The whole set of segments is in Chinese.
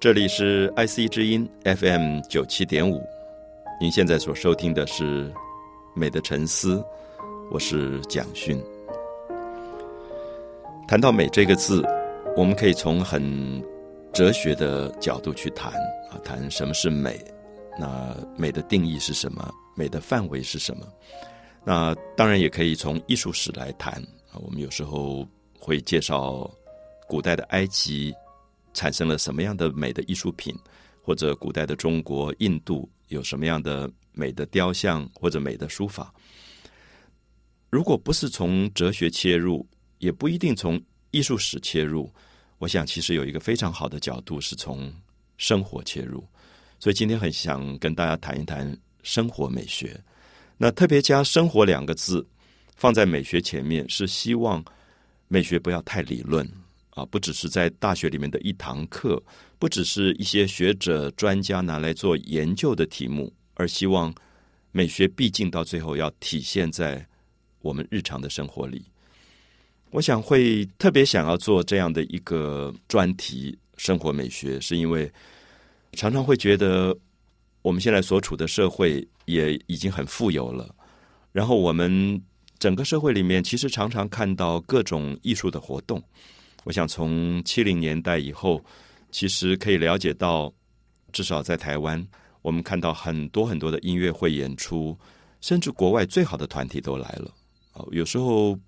这里是 IC 之音 FM 九七点五，您现在所收听的是《美的沉思》，我是蒋勋。谈到美这个字，我们可以从很哲学的角度去谈啊，谈什么是美，那美的定义是什么，美的范围是什么？那当然也可以从艺术史来谈啊，我们有时候会介绍古代的埃及。产生了什么样的美的艺术品，或者古代的中国、印度有什么样的美的雕像或者美的书法？如果不是从哲学切入，也不一定从艺术史切入。我想，其实有一个非常好的角度是从生活切入。所以今天很想跟大家谈一谈生活美学。那特别加“生活”两个字放在美学前面，是希望美学不要太理论。啊，不只是在大学里面的一堂课，不只是一些学者专家拿来做研究的题目，而希望美学毕竟到最后要体现在我们日常的生活里。我想会特别想要做这样的一个专题——生活美学，是因为常常会觉得我们现在所处的社会也已经很富有了，然后我们整个社会里面其实常常看到各种艺术的活动。我想从七零年代以后，其实可以了解到，至少在台湾，我们看到很多很多的音乐会演出，甚至国外最好的团体都来了。哦，有时候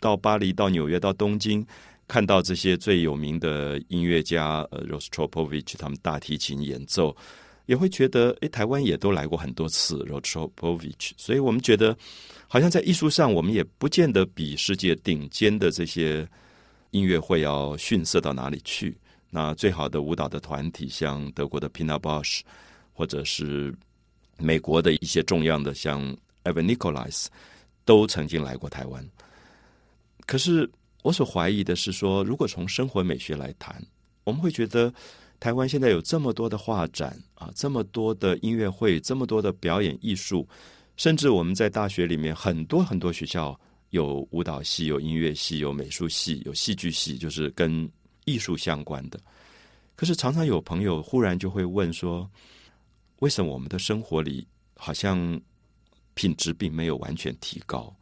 到巴黎、到纽约、到东京，看到这些最有名的音乐家，呃，Rostropovich 他们大提琴演奏，也会觉得，诶，台湾也都来过很多次 Rostropovich，所以我们觉得，好像在艺术上，我们也不见得比世界顶尖的这些。音乐会要逊色到哪里去？那最好的舞蹈的团体，像德国的 pinabash 或者是美国的一些重要的，像 Evan Nicholas，都曾经来过台湾。可是我所怀疑的是说，如果从生活美学来谈，我们会觉得台湾现在有这么多的画展啊，这么多的音乐会，这么多的表演艺术，甚至我们在大学里面很多很多学校。有舞蹈系，有音乐系，有美术系，有戏剧系，就是跟艺术相关的。可是常常有朋友忽然就会问说：“为什么我们的生活里好像品质并没有完全提高？”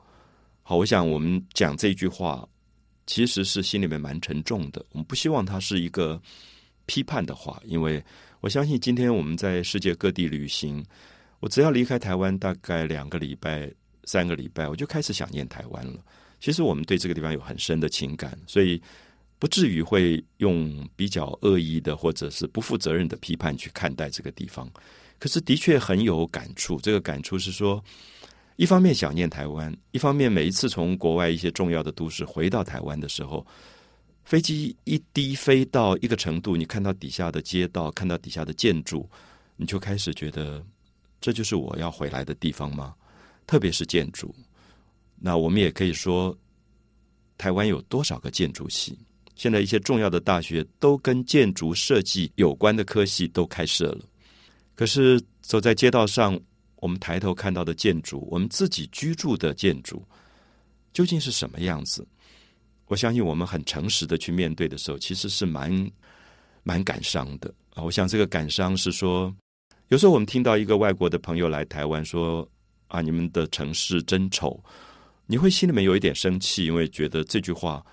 好，我想我们讲这句话其实是心里面蛮沉重的。我们不希望它是一个批判的话，因为我相信今天我们在世界各地旅行，我只要离开台湾大概两个礼拜。三个礼拜，我就开始想念台湾了。其实我们对这个地方有很深的情感，所以不至于会用比较恶意的或者是不负责任的批判去看待这个地方。可是的确很有感触。这个感触是说，一方面想念台湾，一方面每一次从国外一些重要的都市回到台湾的时候，飞机一低飞到一个程度，你看到底下的街道，看到底下的建筑，你就开始觉得，这就是我要回来的地方吗？特别是建筑，那我们也可以说，台湾有多少个建筑系？现在一些重要的大学都跟建筑设计有关的科系都开设了。可是走在街道上，我们抬头看到的建筑，我们自己居住的建筑，究竟是什么样子？我相信我们很诚实的去面对的时候，其实是蛮蛮感伤的啊！我想这个感伤是说，有时候我们听到一个外国的朋友来台湾说。啊！你们的城市真丑，你会心里面有一点生气，因为觉得这句话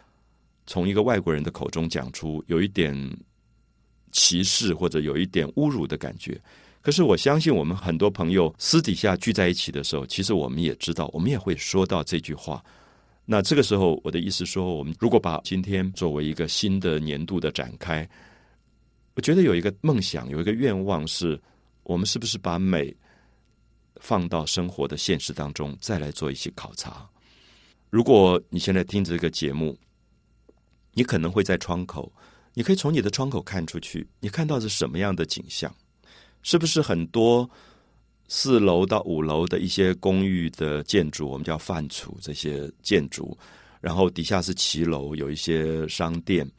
从一个外国人的口中讲出，有一点歧视或者有一点侮辱的感觉。可是我相信，我们很多朋友私底下聚在一起的时候，其实我们也知道，我们也会说到这句话。那这个时候，我的意思说，我们如果把今天作为一个新的年度的展开，我觉得有一个梦想，有一个愿望，是我们是不是把美。放到生活的现实当中，再来做一些考察。如果你现在听这个节目，你可能会在窗口，你可以从你的窗口看出去，你看到是什么样的景象？是不是很多四楼到五楼的一些公寓的建筑，我们叫泛处这些建筑，然后底下是骑楼，有一些商店，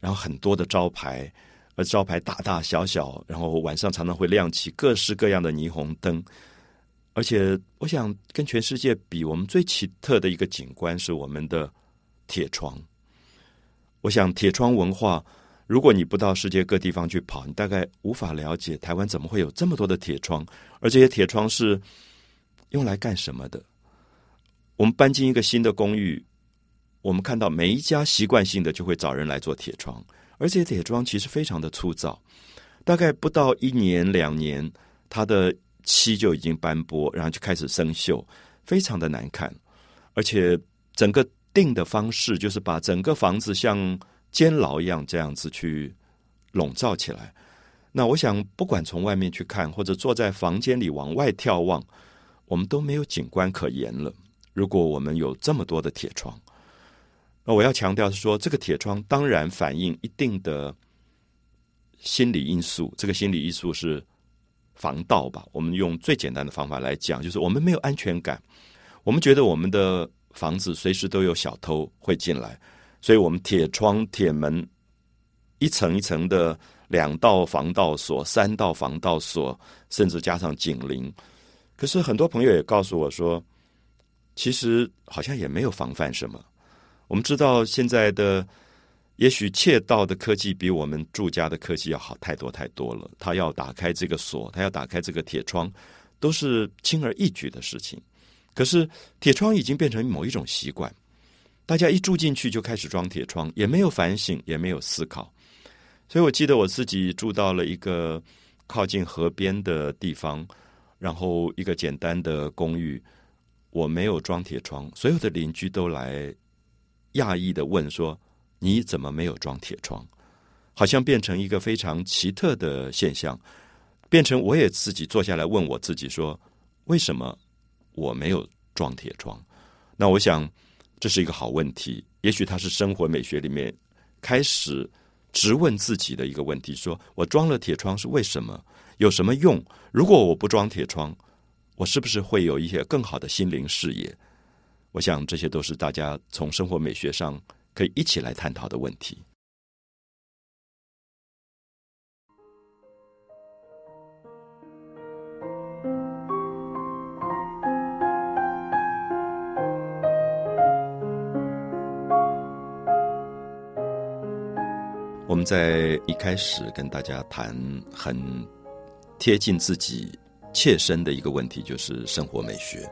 然后很多的招牌，而招牌大大小小，然后晚上常常会亮起各式各样的霓虹灯。而且，我想跟全世界比，我们最奇特的一个景观是我们的铁窗。我想，铁窗文化如果你不到世界各地方去跑，你大概无法了解台湾怎么会有这么多的铁窗，而这些铁窗是用来干什么的？我们搬进一个新的公寓，我们看到每一家习惯性的就会找人来做铁窗，而这些铁窗其实非常的粗糙，大概不到一年两年，它的漆就已经斑驳，然后就开始生锈，非常的难看，而且整个定的方式就是把整个房子像。监牢一样这样子去笼罩起来。那我想，不管从外面去看，或者坐在房间里往外眺望，我们都没有景观可言了。如果我们有这么多的铁窗，那我要强调是说，这个铁窗当然反映一定的心理因素。这个心理因素是防盗吧？我们用最简单的方法来讲，就是我们没有安全感，我们觉得我们的房子随时都有小偷会进来。所以我们铁窗、铁门，一层一层的，两道防盗锁、三道防盗锁，甚至加上警铃。可是很多朋友也告诉我说，其实好像也没有防范什么。我们知道现在的也许窃盗的科技比我们住家的科技要好太多太多了。他要打开这个锁，他要打开这个铁窗，都是轻而易举的事情。可是铁窗已经变成某一种习惯。大家一住进去就开始装铁窗，也没有反省，也没有思考。所以我记得我自己住到了一个靠近河边的地方，然后一个简单的公寓，我没有装铁窗，所有的邻居都来讶异的问说：“你怎么没有装铁窗？”好像变成一个非常奇特的现象，变成我也自己坐下来问我自己说：“为什么我没有装铁窗？”那我想。这是一个好问题，也许它是生活美学里面开始直问自己的一个问题：说我装了铁窗是为什么？有什么用？如果我不装铁窗，我是不是会有一些更好的心灵视野？我想这些都是大家从生活美学上可以一起来探讨的问题。我们在一开始跟大家谈很贴近自己切身的一个问题，就是生活美学。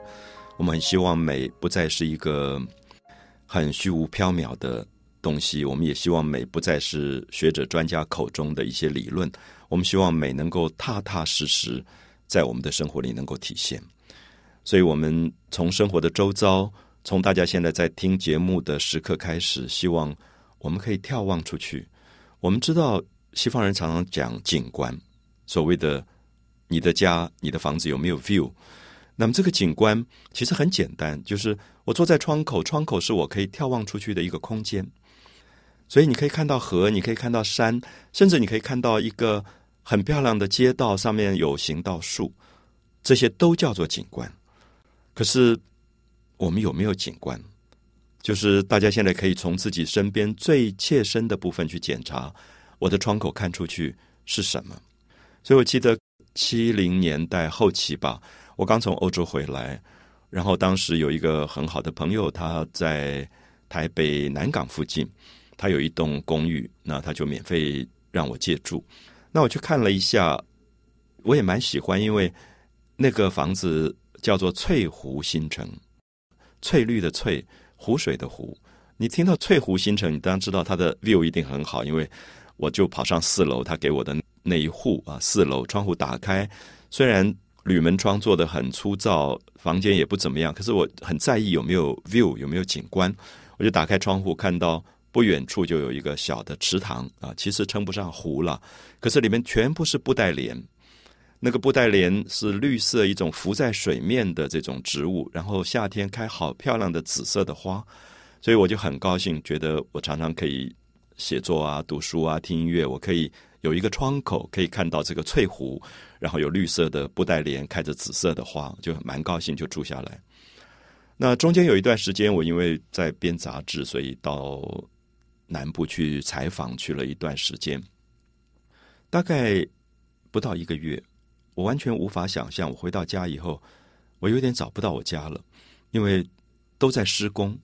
我们很希望美不再是一个很虚无缥缈的东西，我们也希望美不再是学者专家口中的一些理论。我们希望美能够踏踏实实在我们的生活里能够体现。所以，我们从生活的周遭，从大家现在在听节目的时刻开始，希望我们可以眺望出去。我们知道西方人常常讲景观，所谓的你的家、你的房子有没有 view？那么这个景观其实很简单，就是我坐在窗口，窗口是我可以眺望出去的一个空间。所以你可以看到河，你可以看到山，甚至你可以看到一个很漂亮的街道，上面有行道树，这些都叫做景观。可是我们有没有景观？就是大家现在可以从自己身边最切身的部分去检查，我的窗口看出去是什么。所以我记得七零年代后期吧，我刚从欧洲回来，然后当时有一个很好的朋友，他在台北南港附近，他有一栋公寓，那他就免费让我借住。那我去看了一下，我也蛮喜欢，因为那个房子叫做翠湖新城，翠绿的翠。湖水的湖，你听到翠湖新城，你当然知道它的 view 一定很好，因为我就跑上四楼，他给我的那一户啊，四楼窗户打开，虽然铝门窗做的很粗糙，房间也不怎么样，可是我很在意有没有 view，有没有景观，我就打开窗户，看到不远处就有一个小的池塘啊，其实称不上湖了，可是里面全部是布袋莲。那个布袋莲是绿色一种浮在水面的这种植物，然后夏天开好漂亮的紫色的花，所以我就很高兴，觉得我常常可以写作啊、读书啊、听音乐，我可以有一个窗口可以看到这个翠湖，然后有绿色的布袋莲开着紫色的花，就蛮高兴，就住下来。那中间有一段时间，我因为在编杂志，所以到南部去采访去了一段时间，大概不到一个月。我完全无法想象，我回到家以后，我有点找不到我家了，因为都在施工。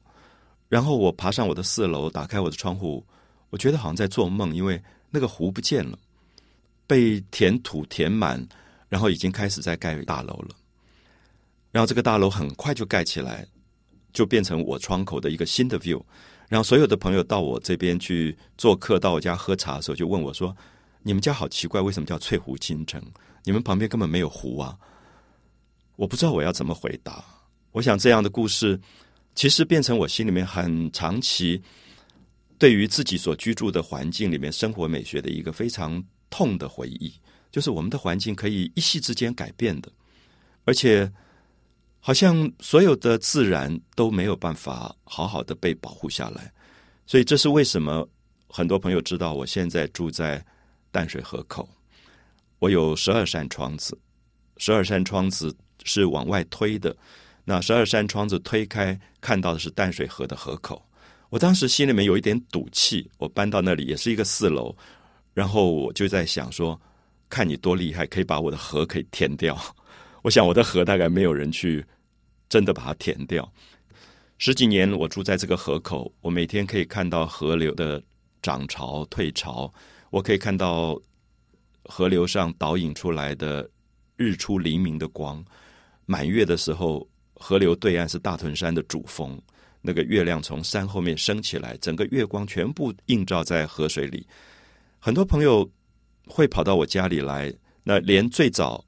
然后我爬上我的四楼，打开我的窗户，我觉得好像在做梦，因为那个湖不见了，被填土填满，然后已经开始在盖大楼了。然后这个大楼很快就盖起来，就变成我窗口的一个新的 view。然后所有的朋友到我这边去做客，到我家喝茶的时候，就问我说：“你们家好奇怪，为什么叫翠湖新城？你们旁边根本没有湖啊！”我不知道我要怎么回答。我想这样的故事，其实变成我心里面很长期对于自己所居住的环境里面生活美学的一个非常痛的回忆，就是我们的环境可以一夕之间改变的，而且好像所有的自然都没有办法好好的被保护下来。所以这是为什么很多朋友知道我现在住在淡水河口，我有十二扇窗子，十二扇窗子。是往外推的，那十二扇窗子推开，看到的是淡水河的河口。我当时心里面有一点赌气，我搬到那里也是一个四楼，然后我就在想说，看你多厉害，可以把我的河可以填掉。我想我的河大概没有人去真的把它填掉。十几年我住在这个河口，我每天可以看到河流的涨潮退潮，我可以看到河流上倒影出来的日出黎明的光。满月的时候，河流对岸是大屯山的主峰，那个月亮从山后面升起来，整个月光全部映照在河水里。很多朋友会跑到我家里来，那连最早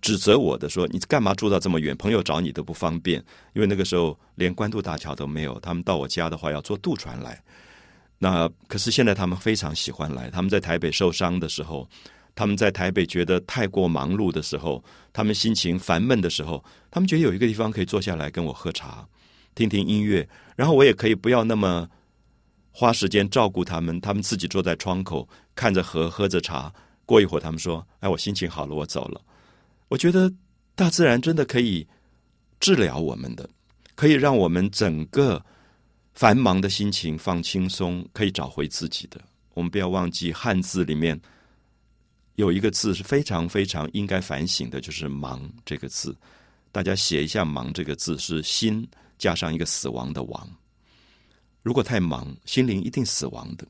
指责我的说：“你干嘛住到这么远？朋友找你都不方便。”因为那个时候连关渡大桥都没有，他们到我家的话要坐渡船来。那可是现在他们非常喜欢来，他们在台北受伤的时候。他们在台北觉得太过忙碌的时候，他们心情烦闷的时候，他们觉得有一个地方可以坐下来跟我喝茶，听听音乐，然后我也可以不要那么花时间照顾他们，他们自己坐在窗口看着河，喝着茶。过一会儿，他们说：“哎，我心情好了，我走了。”我觉得大自然真的可以治疗我们的，可以让我们整个繁忙的心情放轻松，可以找回自己的。我们不要忘记汉字里面。有一个字是非常非常应该反省的，就是“忙”这个字。大家写一下“忙”这个字，是心加上一个死亡的“亡”。如果太忙，心灵一定死亡的。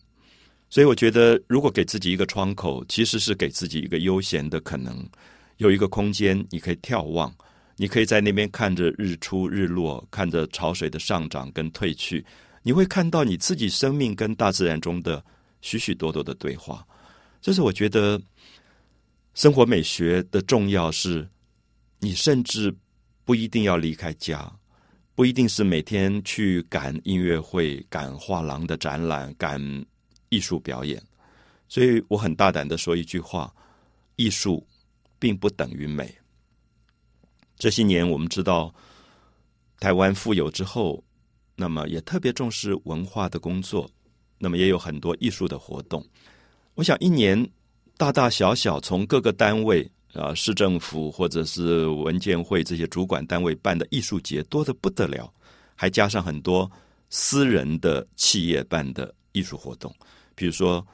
所以，我觉得，如果给自己一个窗口，其实是给自己一个悠闲的可能，有一个空间，你可以眺望，你可以在那边看着日出日落，看着潮水的上涨跟退去，你会看到你自己生命跟大自然中的许许多多的对话。这是我觉得。生活美学的重要是，你甚至不一定要离开家，不一定是每天去赶音乐会、赶画廊的展览、赶艺术表演。所以我很大胆的说一句话：艺术并不等于美。这些年我们知道，台湾富有之后，那么也特别重视文化的工作，那么也有很多艺术的活动。我想一年。大大小小，从各个单位啊，市政府或者是文建会这些主管单位办的艺术节多的不得了，还加上很多私人的企业办的艺术活动。比如说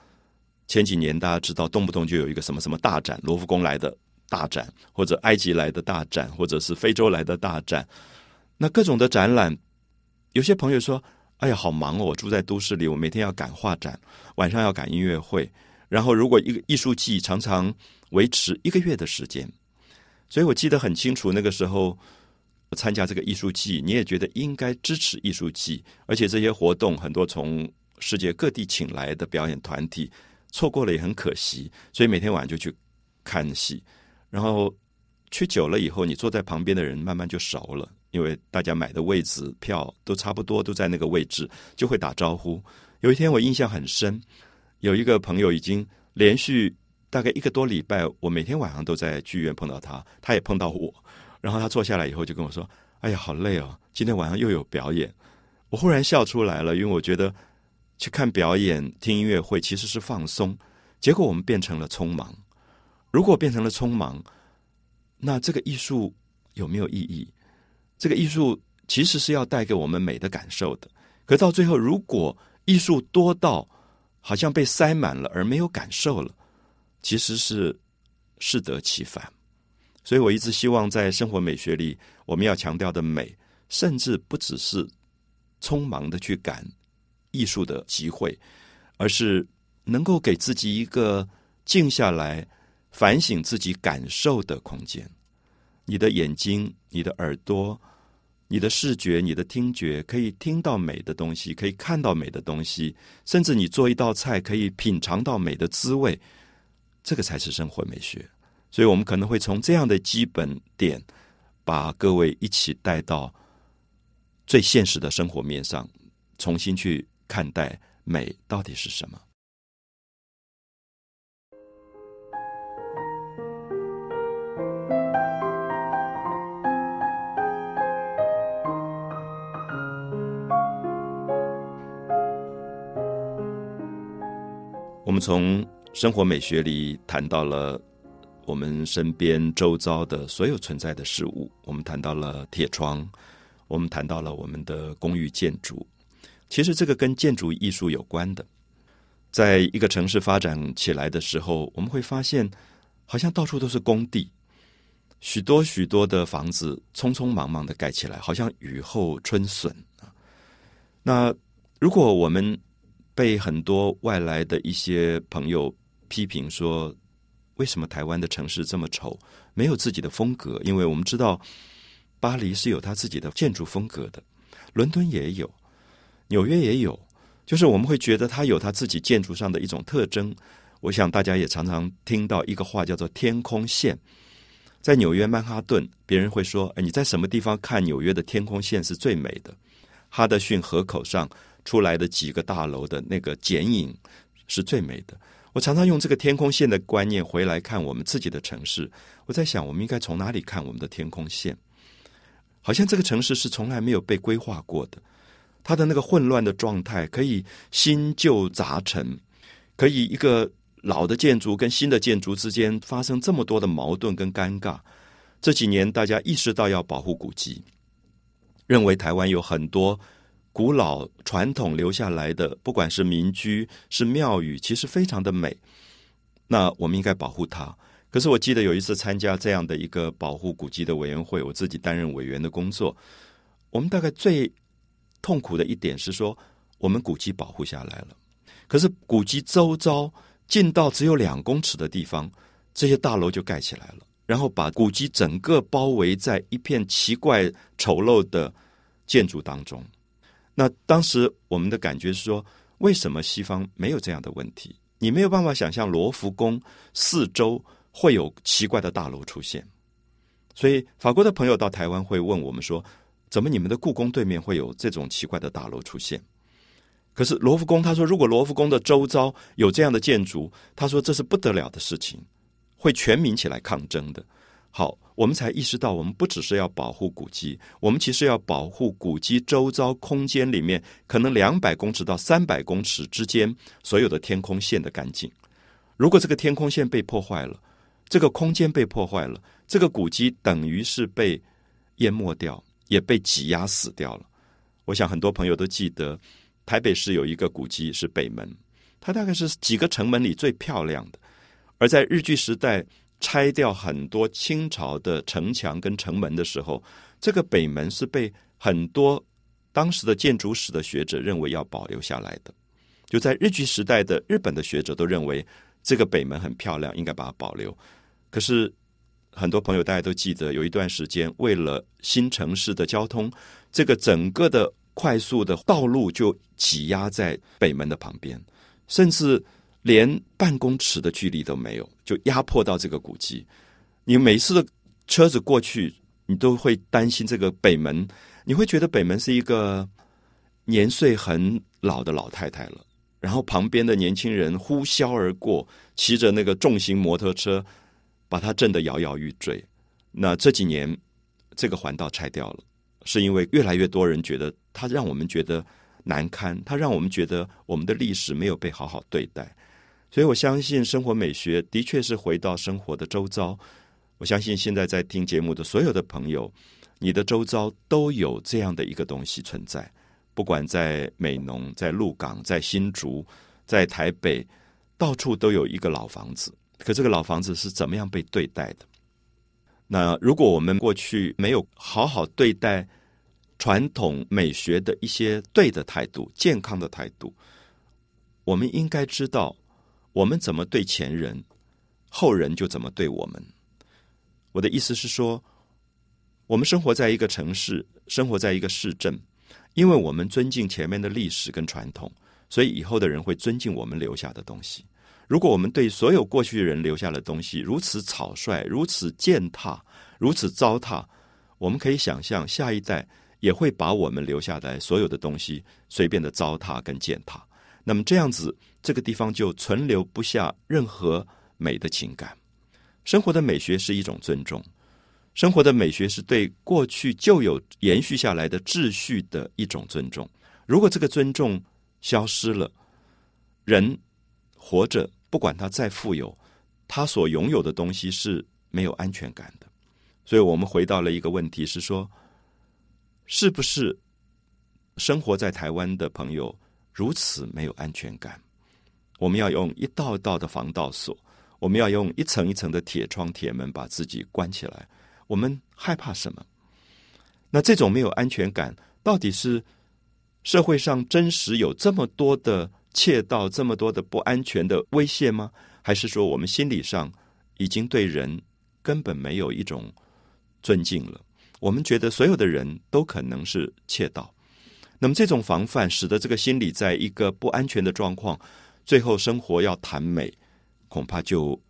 前几年大家知道，动不动就有一个什么什么大展，罗浮宫来的大展，或者埃及来的大展，或者是非洲来的大展。那各种的展览，有些朋友说：“哎呀，好忙哦！我住在都市里，我每天要赶画展，晚上要赶音乐会。”然后，如果一个艺术季常常维持一个月的时间，所以我记得很清楚，那个时候参加这个艺术季，你也觉得应该支持艺术季，而且这些活动很多从世界各地请来的表演团体，错过了也很可惜，所以每天晚上就去看戏。然后去久了以后，你坐在旁边的人慢慢就熟了，因为大家买的位置票都差不多，都在那个位置，就会打招呼。有一天我印象很深。有一个朋友已经连续大概一个多礼拜，我每天晚上都在剧院碰到他，他也碰到我。然后他坐下来以后就跟我说：“哎呀，好累哦，今天晚上又有表演。”我忽然笑出来了，因为我觉得去看表演、听音乐会其实是放松，结果我们变成了匆忙。如果变成了匆忙，那这个艺术有没有意义？这个艺术其实是要带给我们美的感受的。可到最后，如果艺术多到好像被塞满了，而没有感受了，其实是适得其反。所以我一直希望在生活美学里，我们要强调的美，甚至不只是匆忙的去赶艺术的机会，而是能够给自己一个静下来反省自己感受的空间。你的眼睛、你的耳朵、你的视觉、你的听觉，可以听到美的东西，可以看到美的东西，甚至你做一道菜，可以品尝到美的滋味。这个才是生活美学。所以我们可能会从这样的基本点，把各位一起带到最现实的生活面上，重新去看待美到底是什么。我们从生活美学里谈到了我们身边周遭的所有存在的事物，我们谈到了铁窗，我们谈到了我们的公寓建筑。其实这个跟建筑艺术有关的。在一个城市发展起来的时候，我们会发现，好像到处都是工地，许多许多的房子匆匆忙忙的盖起来，好像雨后春笋啊。那如果我们被很多外来的一些朋友批评说，为什么台湾的城市这么丑，没有自己的风格？因为我们知道，巴黎是有它自己的建筑风格的，伦敦也有，纽约也有，就是我们会觉得它有它自己建筑上的一种特征。我想大家也常常听到一个话叫做“天空线”。在纽约曼哈顿，别人会说：“哎，你在什么地方看纽约的天空线是最美的？”哈德逊河口上。出来的几个大楼的那个剪影是最美的。我常常用这个天空线的观念回来看我们自己的城市。我在想，我们应该从哪里看我们的天空线？好像这个城市是从来没有被规划过的，它的那个混乱的状态可以新旧杂陈，可以一个老的建筑跟新的建筑之间发生这么多的矛盾跟尴尬。这几年大家意识到要保护古迹，认为台湾有很多。古老传统留下来的，不管是民居是庙宇，其实非常的美。那我们应该保护它。可是我记得有一次参加这样的一个保护古迹的委员会，我自己担任委员的工作。我们大概最痛苦的一点是说，我们古迹保护下来了，可是古迹周遭近到只有两公尺的地方，这些大楼就盖起来了，然后把古迹整个包围在一片奇怪丑陋的建筑当中。那当时我们的感觉是说，为什么西方没有这样的问题？你没有办法想象罗浮宫四周会有奇怪的大楼出现。所以法国的朋友到台湾会问我们说：“怎么你们的故宫对面会有这种奇怪的大楼出现？”可是罗浮宫他说，如果罗浮宫的周遭有这样的建筑，他说这是不得了的事情，会全民起来抗争的。好。我们才意识到，我们不只是要保护古迹，我们其实要保护古迹周遭空间里面可能两百公尺到三百公尺之间所有的天空线的干净。如果这个天空线被破坏了，这个空间被破坏了，这个古迹等于是被淹没掉，也被挤压死掉了。我想很多朋友都记得，台北市有一个古迹是北门，它大概是几个城门里最漂亮的，而在日据时代。拆掉很多清朝的城墙跟城门的时候，这个北门是被很多当时的建筑史的学者认为要保留下来的。就在日据时代的日本的学者都认为这个北门很漂亮，应该把它保留。可是很多朋友大家都记得，有一段时间为了新城市的交通，这个整个的快速的道路就挤压在北门的旁边，甚至。连半公尺的距离都没有，就压迫到这个古迹。你每次的车子过去，你都会担心这个北门，你会觉得北门是一个年岁很老的老太太了。然后旁边的年轻人呼啸而过，骑着那个重型摩托车，把它震得摇摇欲坠。那这几年，这个环道拆掉了，是因为越来越多人觉得它让我们觉得难堪，它让我们觉得我们的历史没有被好好对待。所以我相信生活美学的确是回到生活的周遭。我相信现在在听节目的所有的朋友，你的周遭都有这样的一个东西存在。不管在美浓、在鹿港、在新竹、在台北，到处都有一个老房子。可这个老房子是怎么样被对待的？那如果我们过去没有好好对待传统美学的一些对的态度、健康的态度，我们应该知道。我们怎么对前人，后人就怎么对我们。我的意思是说，我们生活在一个城市，生活在一个市镇，因为我们尊敬前面的历史跟传统，所以以后的人会尊敬我们留下的东西。如果我们对所有过去人留下的东西如此草率、如此践踏、如此糟蹋，我们可以想象，下一代也会把我们留下来所有的东西随便的糟蹋跟践踏。那么这样子，这个地方就存留不下任何美的情感。生活的美学是一种尊重，生活的美学是对过去就有延续下来的秩序的一种尊重。如果这个尊重消失了，人活着，不管他再富有，他所拥有的东西是没有安全感的。所以我们回到了一个问题：是说，是不是生活在台湾的朋友如此没有安全感？我们要用一道道的防盗锁。我们要用一层一层的铁窗、铁门把自己关起来。我们害怕什么？那这种没有安全感，到底是社会上真实有这么多的窃盗、这么多的不安全的威胁吗？还是说我们心理上已经对人根本没有一种尊敬了？我们觉得所有的人都可能是窃盗。那么这种防范，使得这个心理在一个不安全的状况，最后生活要谈美。恐怕就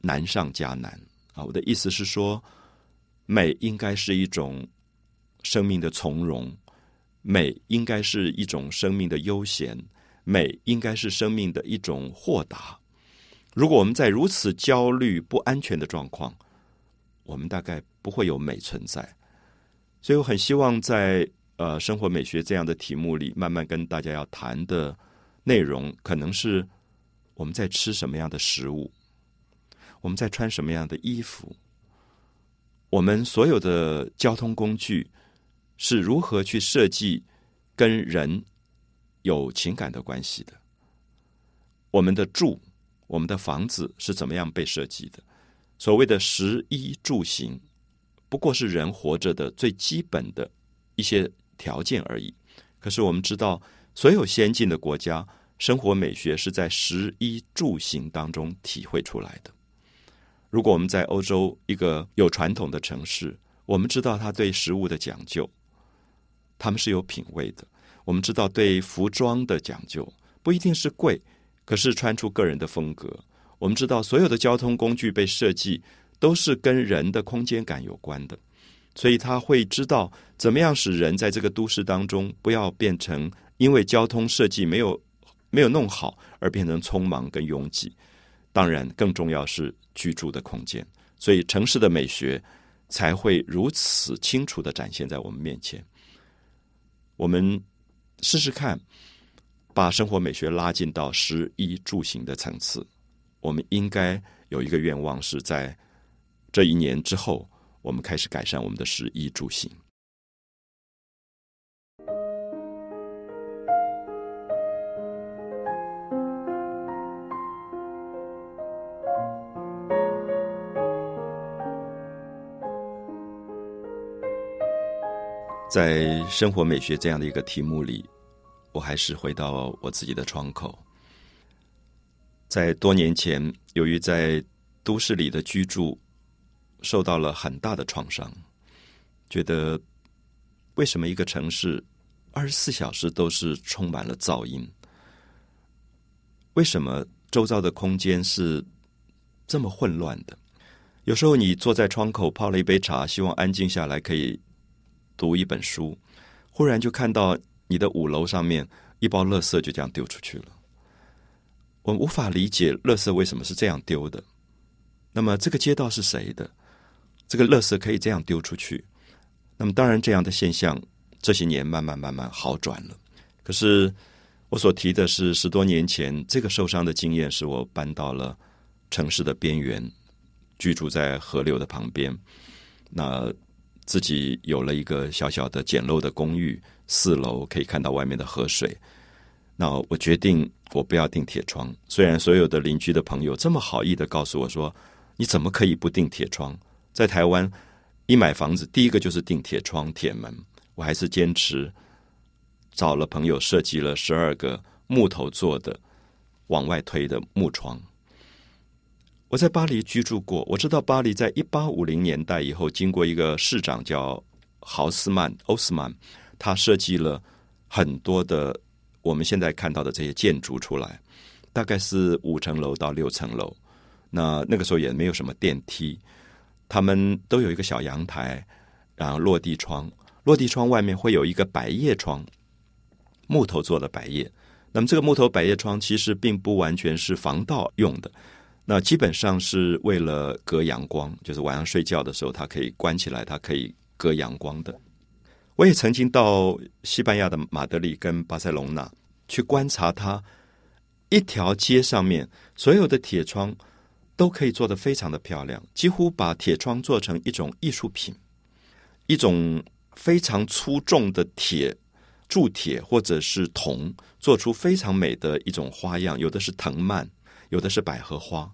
难上加难啊！我的意思是说，美应该是一种生命的从容，美应该是一种生命的悠闲，美应该是生命的一种豁达。如果我们在如此焦虑、不安全的状况，我们大概不会有美存在。所以，我很希望在呃生活美学这样的题目里，慢慢跟大家要谈的内容，可能是。我们在吃什么样的食物？我们在穿什么样的衣服？我们所有的交通工具是如何去设计跟人有情感的关系的？我们的住，我们的房子是怎么样被设计的？所谓的食衣住行，不过是人活着的最基本的一些条件而已。可是我们知道，所有先进的国家。生活美学是在食衣住行当中体会出来的。如果我们在欧洲一个有传统的城市，我们知道他对食物的讲究，他们是有品味的。我们知道对服装的讲究，不一定是贵，可是穿出个人的风格。我们知道所有的交通工具被设计都是跟人的空间感有关的，所以他会知道怎么样使人在这个都市当中不要变成因为交通设计没有。没有弄好而变成匆忙跟拥挤，当然更重要是居住的空间，所以城市的美学才会如此清楚的展现在我们面前。我们试试看，把生活美学拉近到食衣住行的层次。我们应该有一个愿望，是在这一年之后，我们开始改善我们的食衣住行。在生活美学这样的一个题目里，我还是回到我自己的窗口。在多年前，由于在都市里的居住受到了很大的创伤，觉得为什么一个城市二十四小时都是充满了噪音？为什么周遭的空间是这么混乱的？有时候你坐在窗口泡了一杯茶，希望安静下来，可以。读一本书，忽然就看到你的五楼上面一包垃圾就这样丢出去了。我无法理解垃圾为什么是这样丢的。那么这个街道是谁的？这个垃圾可以这样丢出去？那么当然，这样的现象这些年慢慢慢慢好转了。可是我所提的是十多年前这个受伤的经验，使我搬到了城市的边缘，居住在河流的旁边。那自己有了一个小小的简陋的公寓，四楼可以看到外面的河水。那我决定，我不要钉铁窗。虽然所有的邻居的朋友这么好意的告诉我说：“你怎么可以不钉铁窗？”在台湾，一买房子第一个就是钉铁窗、铁门。我还是坚持找了朋友设计了十二个木头做的往外推的木窗。我在巴黎居住过，我知道巴黎在一八五零年代以后，经过一个市长叫豪斯曼欧斯曼，他设计了很多的我们现在看到的这些建筑出来，大概是五层楼到六层楼。那那个时候也没有什么电梯，他们都有一个小阳台，然后落地窗，落地窗外面会有一个百叶窗，木头做的百叶。那么这个木头百叶窗其实并不完全是防盗用的。那基本上是为了隔阳光，就是晚上睡觉的时候，它可以关起来，它可以隔阳光的。我也曾经到西班牙的马德里跟巴塞隆纳去观察它，一条街上面所有的铁窗都可以做得非常的漂亮，几乎把铁窗做成一种艺术品，一种非常粗重的铁铸铁或者是铜，做出非常美的一种花样，有的是藤蔓。有的是百合花，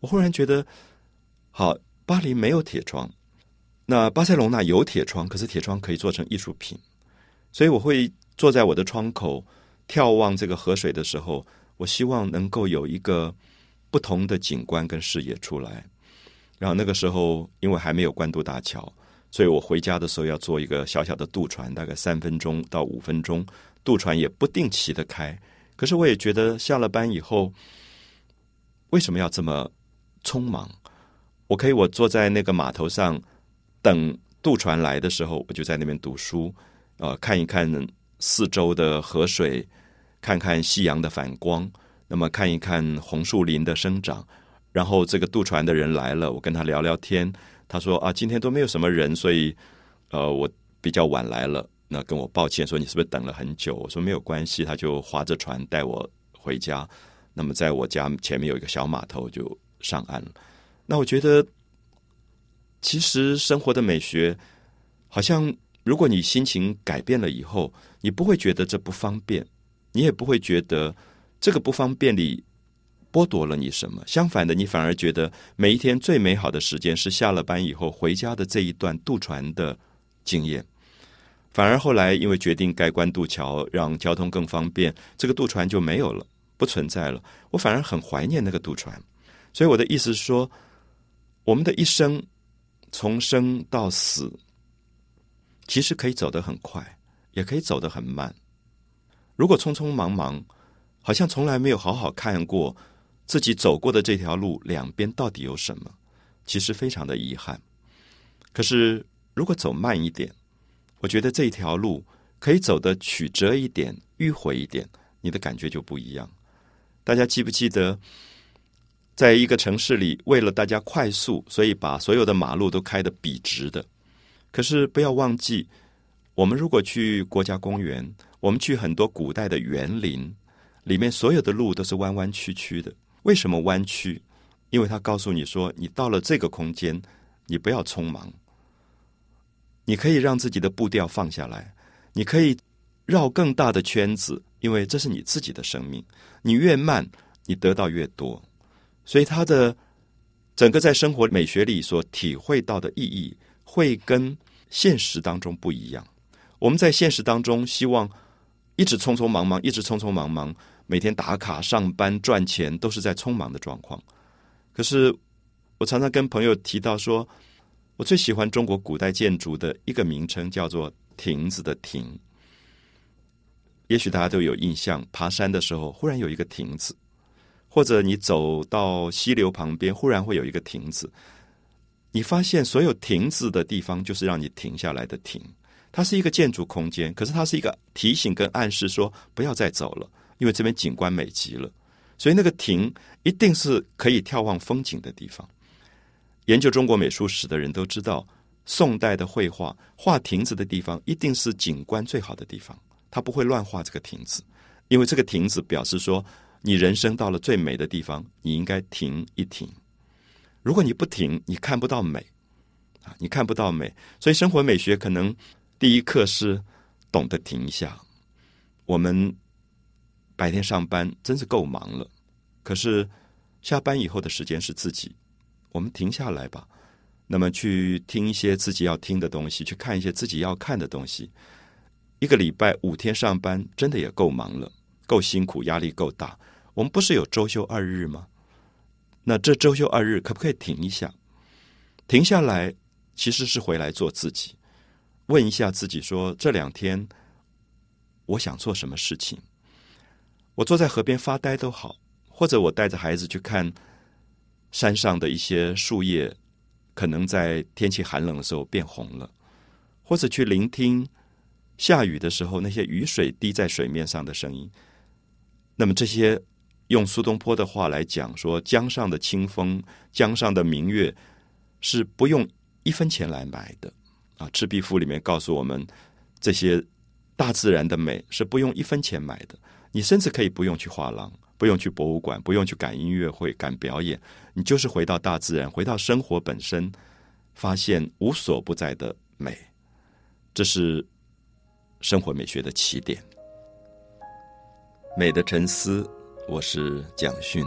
我忽然觉得，好，巴黎没有铁窗，那巴塞隆那有铁窗，可是铁窗可以做成艺术品，所以我会坐在我的窗口眺望这个河水的时候，我希望能够有一个不同的景观跟视野出来。然后那个时候，因为还没有关渡大桥，所以我回家的时候要坐一个小小的渡船，大概三分钟到五分钟，渡船也不定期的开。可是我也觉得下了班以后。为什么要这么匆忙？我可以，我坐在那个码头上等渡船来的时候，我就在那边读书，呃，看一看四周的河水，看看夕阳的反光，那么看一看红树林的生长。然后这个渡船的人来了，我跟他聊聊天。他说啊，今天都没有什么人，所以呃，我比较晚来了。那跟我抱歉说，你是不是等了很久？我说没有关系，他就划着船带我回家。那么，在我家前面有一个小码头，就上岸了。那我觉得，其实生活的美学，好像如果你心情改变了以后，你不会觉得这不方便，你也不会觉得这个不方便里剥夺了你什么。相反的，你反而觉得每一天最美好的时间是下了班以后回家的这一段渡船的经验。反而后来，因为决定盖关渡桥，让交通更方便，这个渡船就没有了。不存在了，我反而很怀念那个渡船。所以我的意思是说，我们的一生从生到死，其实可以走得很快，也可以走得很慢。如果匆匆忙忙，好像从来没有好好看过自己走过的这条路两边到底有什么，其实非常的遗憾。可是如果走慢一点，我觉得这一条路可以走得曲折一点、迂回一点，你的感觉就不一样。大家记不记得，在一个城市里，为了大家快速，所以把所有的马路都开得笔直的。可是不要忘记，我们如果去国家公园，我们去很多古代的园林，里面所有的路都是弯弯曲曲的。为什么弯曲？因为他告诉你说，你到了这个空间，你不要匆忙，你可以让自己的步调放下来，你可以绕更大的圈子。因为这是你自己的生命，你越慢，你得到越多。所以，他的整个在生活美学里所体会到的意义，会跟现实当中不一样。我们在现实当中希望一直匆匆忙忙，一直匆匆忙忙，每天打卡上班赚钱，都是在匆忙的状况。可是，我常常跟朋友提到说，我最喜欢中国古代建筑的一个名称，叫做“亭子”的“亭”。也许大家都有印象，爬山的时候忽然有一个亭子，或者你走到溪流旁边，忽然会有一个亭子。你发现所有亭子的地方，就是让你停下来的亭。它是一个建筑空间，可是它是一个提醒跟暗示，说不要再走了，因为这边景观美极了。所以那个亭一定是可以眺望风景的地方。研究中国美术史的人都知道，宋代的绘画画亭子的地方，一定是景观最好的地方。他不会乱画这个亭子，因为这个亭子表示说，你人生到了最美的地方，你应该停一停。如果你不停，你看不到美啊，你看不到美。所以生活美学可能第一课是懂得停下。我们白天上班真是够忙了，可是下班以后的时间是自己，我们停下来吧。那么去听一些自己要听的东西，去看一些自己要看的东西。一个礼拜五天上班，真的也够忙了，够辛苦，压力够大。我们不是有周休二日吗？那这周休二日可不可以停一下？停下来，其实是回来做自己，问一下自己：说这两天我想做什么事情？我坐在河边发呆都好，或者我带着孩子去看山上的一些树叶，可能在天气寒冷的时候变红了，或者去聆听下雨的时候那些雨水滴在水面上的声音。那么这些用苏东坡的话来讲，说江上的清风，江上的明月是不用一分钱来买的啊。《赤壁赋》里面告诉我们，这些大自然的美是不用一分钱买的。你甚至可以不用去画廊，不用去博物馆，不用去赶音乐会、赶表演，你就是回到大自然，回到生活本身，发现无所不在的美。这是生活美学的起点。美的沉思，我是蒋勋。